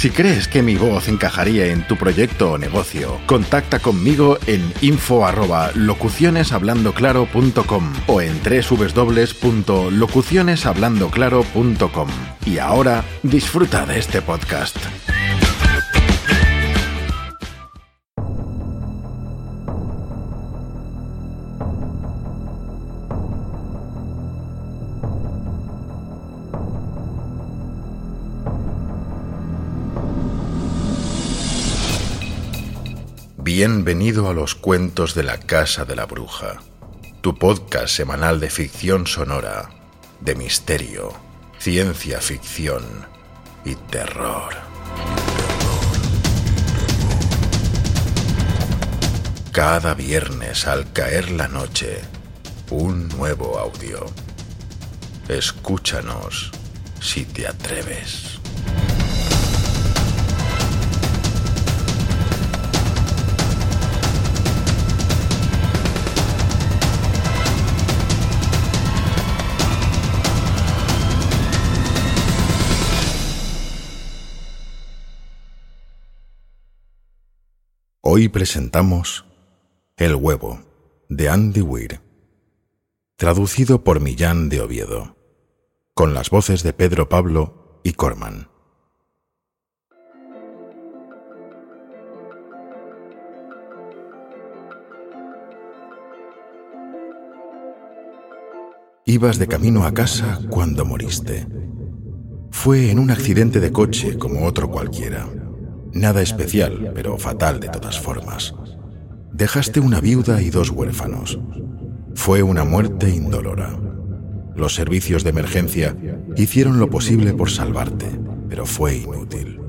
Si crees que mi voz encajaría en tu proyecto o negocio, contacta conmigo en info@locucioneshablandoclaro.com o en www.locucioneshablandoclaro.com. Y ahora disfruta de este podcast. Bienvenido a los cuentos de la Casa de la Bruja, tu podcast semanal de ficción sonora, de misterio, ciencia ficción y terror. Cada viernes al caer la noche, un nuevo audio. Escúchanos si te atreves. Hoy presentamos El huevo de Andy Weir, traducido por Millán de Oviedo, con las voces de Pedro Pablo y Corman. Ibas de camino a casa cuando moriste. Fue en un accidente de coche como otro cualquiera. Nada especial, pero fatal de todas formas. Dejaste una viuda y dos huérfanos. Fue una muerte indolora. Los servicios de emergencia hicieron lo posible por salvarte, pero fue inútil.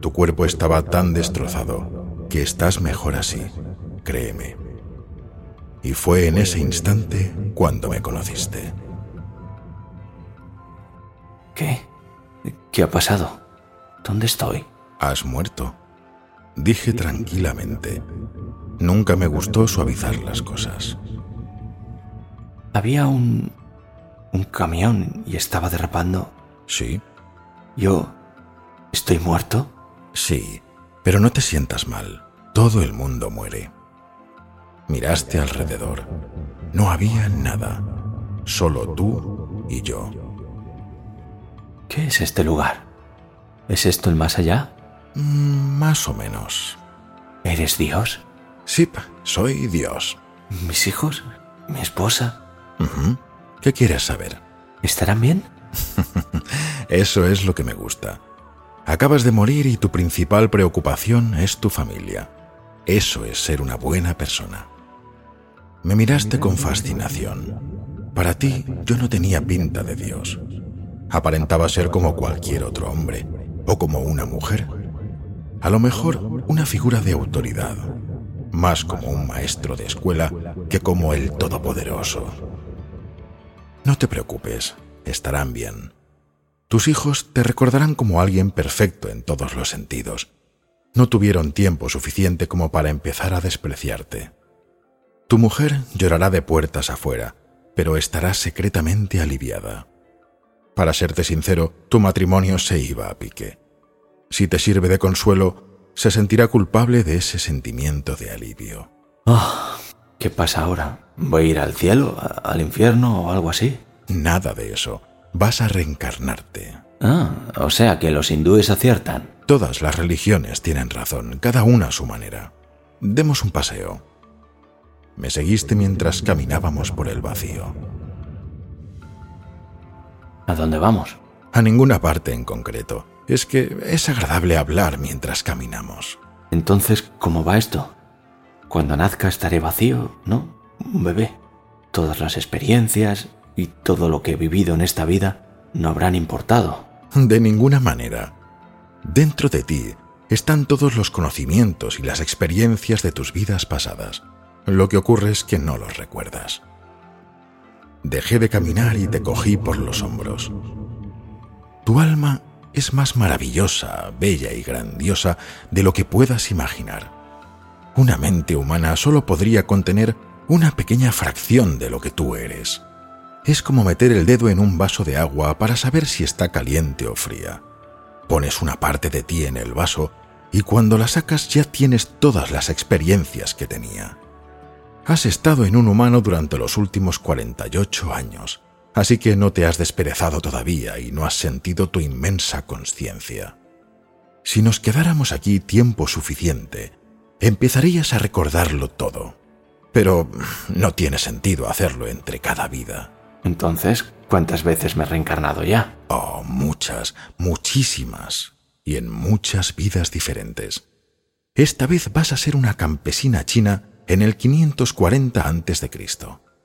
Tu cuerpo estaba tan destrozado que estás mejor así, créeme. Y fue en ese instante cuando me conociste. ¿Qué? ¿Qué ha pasado? ¿Dónde estoy? Has muerto. Dije tranquilamente. Nunca me gustó suavizar las cosas. Había un... un camión y estaba derrapando. Sí, ¿Yo... estoy muerto? sí, pero no te sientas mal. Todo el mundo muere. Miraste alrededor. No había nada. Solo tú y yo. ¿Qué es este lugar? ¿Es esto el más allá? Mm, Más o menos. ¿Eres Dios? Sí, soy Dios. ¿Mis hijos? ¿Mi esposa? ¿Qué quieres saber? ¿Estarán bien? Eso es lo que me gusta. Acabas de morir y tu principal preocupación es tu familia. Eso es ser una buena persona. Me miraste con fascinación. Para ti yo no tenía pinta de Dios. Aparentaba ser como cualquier otro hombre, o como una mujer. A lo mejor una figura de autoridad, más como un maestro de escuela que como el Todopoderoso. No te preocupes, estarán bien. Tus hijos te recordarán como alguien perfecto en todos los sentidos. No tuvieron tiempo suficiente como para empezar a despreciarte. Tu mujer llorará de puertas afuera, pero estará secretamente aliviada. Para serte sincero, tu matrimonio se iba a pique. Si te sirve de consuelo, se sentirá culpable de ese sentimiento de alivio. Ah, ¿Qué pasa ahora? ¿Voy a ir al cielo, al infierno o algo así? Nada de eso. Vas a reencarnarte. Ah, o sea que los hindúes aciertan. Todas las religiones tienen razón, cada una a su manera. Demos un paseo. Me seguiste mientras caminábamos por el vacío. ¿A dónde vamos? A ninguna parte en concreto. Es que es agradable hablar mientras caminamos. Entonces, ¿cómo va esto? Cuando nazca estaré vacío, ¿no? Un bebé. Todas las experiencias y todo lo que he vivido en esta vida no habrán importado. De ninguna manera. Dentro de ti están todos los conocimientos y las experiencias de tus vidas pasadas. Lo que ocurre es que no los recuerdas. Dejé de caminar y te cogí por los hombros. Tu alma es más maravillosa, bella y grandiosa de lo que puedas imaginar. Una mente humana solo podría contener una pequeña fracción de lo que tú eres. Es como meter el dedo en un vaso de agua para saber si está caliente o fría. Pones una parte de ti en el vaso y cuando la sacas ya tienes todas las experiencias que tenía. Has estado en un humano durante los últimos 48 años, así que no te has desperezado todavía y no has sentido tu inmensa conciencia. Si nos quedáramos aquí tiempo suficiente, empezarías a recordarlo todo. Pero no tiene sentido hacerlo entre cada vida. Entonces, ¿cuántas veces me he reencarnado ya? Oh, muchas, muchísimas, y en muchas vidas diferentes. Esta vez vas a ser una campesina china en el 540 a.C.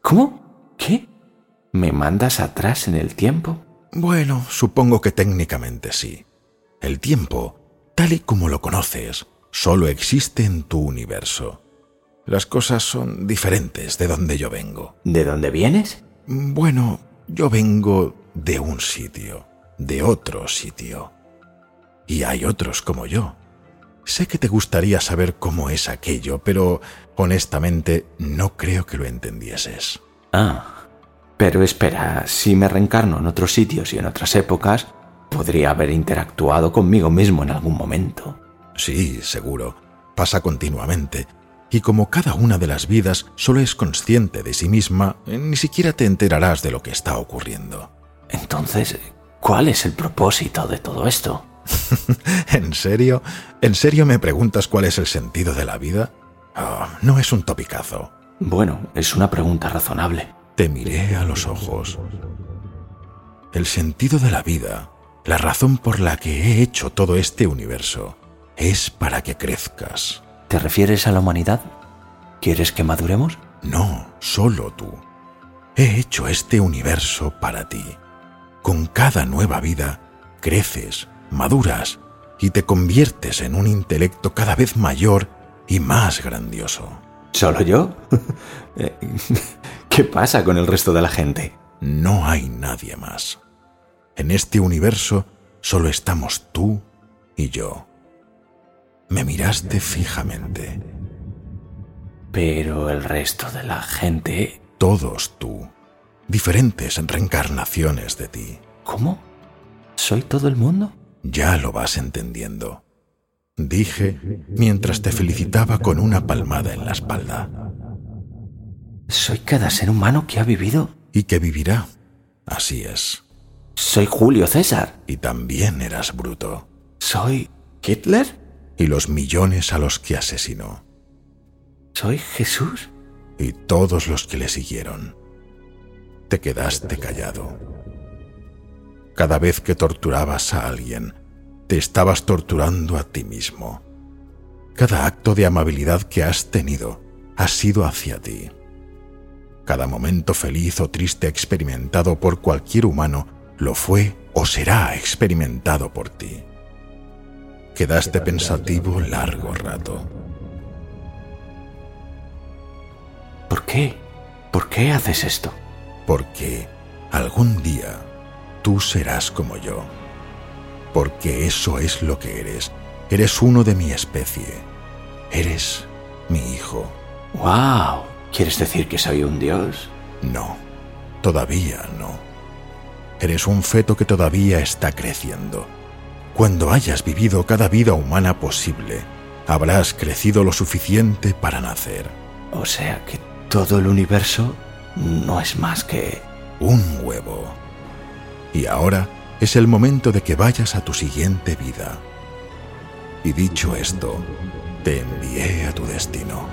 ¿Cómo? ¿Qué? ¿Me mandas atrás en el tiempo? Bueno, supongo que técnicamente sí. El tiempo, tal y como lo conoces, solo existe en tu universo. Las cosas son diferentes de donde yo vengo. ¿De dónde vienes? Bueno, yo vengo de un sitio, de otro sitio. Y hay otros como yo. Sé que te gustaría saber cómo es aquello, pero honestamente no creo que lo entendieses. Ah, pero espera, si me reencarno en otros sitios y en otras épocas, podría haber interactuado conmigo mismo en algún momento. Sí, seguro. Pasa continuamente. Y como cada una de las vidas solo es consciente de sí misma, ni siquiera te enterarás de lo que está ocurriendo. Entonces, ¿cuál es el propósito de todo esto? ¿En serio? ¿En serio me preguntas cuál es el sentido de la vida? Oh, no es un topicazo. Bueno, es una pregunta razonable. Te miré a los ojos. El sentido de la vida, la razón por la que he hecho todo este universo, es para que crezcas. ¿Te refieres a la humanidad? ¿Quieres que maduremos? No, solo tú. He hecho este universo para ti. Con cada nueva vida, creces, maduras y te conviertes en un intelecto cada vez mayor y más grandioso. ¿Solo yo? ¿Qué pasa con el resto de la gente? No hay nadie más. En este universo solo estamos tú y yo. Me miraste fijamente. Pero el resto de la gente... Todos tú. Diferentes reencarnaciones de ti. ¿Cómo? ¿Soy todo el mundo? Ya lo vas entendiendo. Dije mientras te felicitaba con una palmada en la espalda. ¿Soy cada ser humano que ha vivido? Y que vivirá. Así es. Soy Julio César. Y también eras bruto. ¿Soy Hitler? Y los millones a los que asesinó. ¿Soy Jesús? Y todos los que le siguieron. Te quedaste callado. Cada vez que torturabas a alguien, te estabas torturando a ti mismo. Cada acto de amabilidad que has tenido ha sido hacia ti. Cada momento feliz o triste experimentado por cualquier humano lo fue o será experimentado por ti. Quedaste pensativo largo rato. ¿Por qué? ¿Por qué haces esto? Porque algún día tú serás como yo. Porque eso es lo que eres. Eres uno de mi especie. Eres mi hijo. ¡Wow! ¿Quieres decir que soy un dios? No, todavía no. Eres un feto que todavía está creciendo. Cuando hayas vivido cada vida humana posible, habrás crecido lo suficiente para nacer. O sea que todo el universo no es más que... Un huevo. Y ahora es el momento de que vayas a tu siguiente vida. Y dicho esto, te envié a tu destino.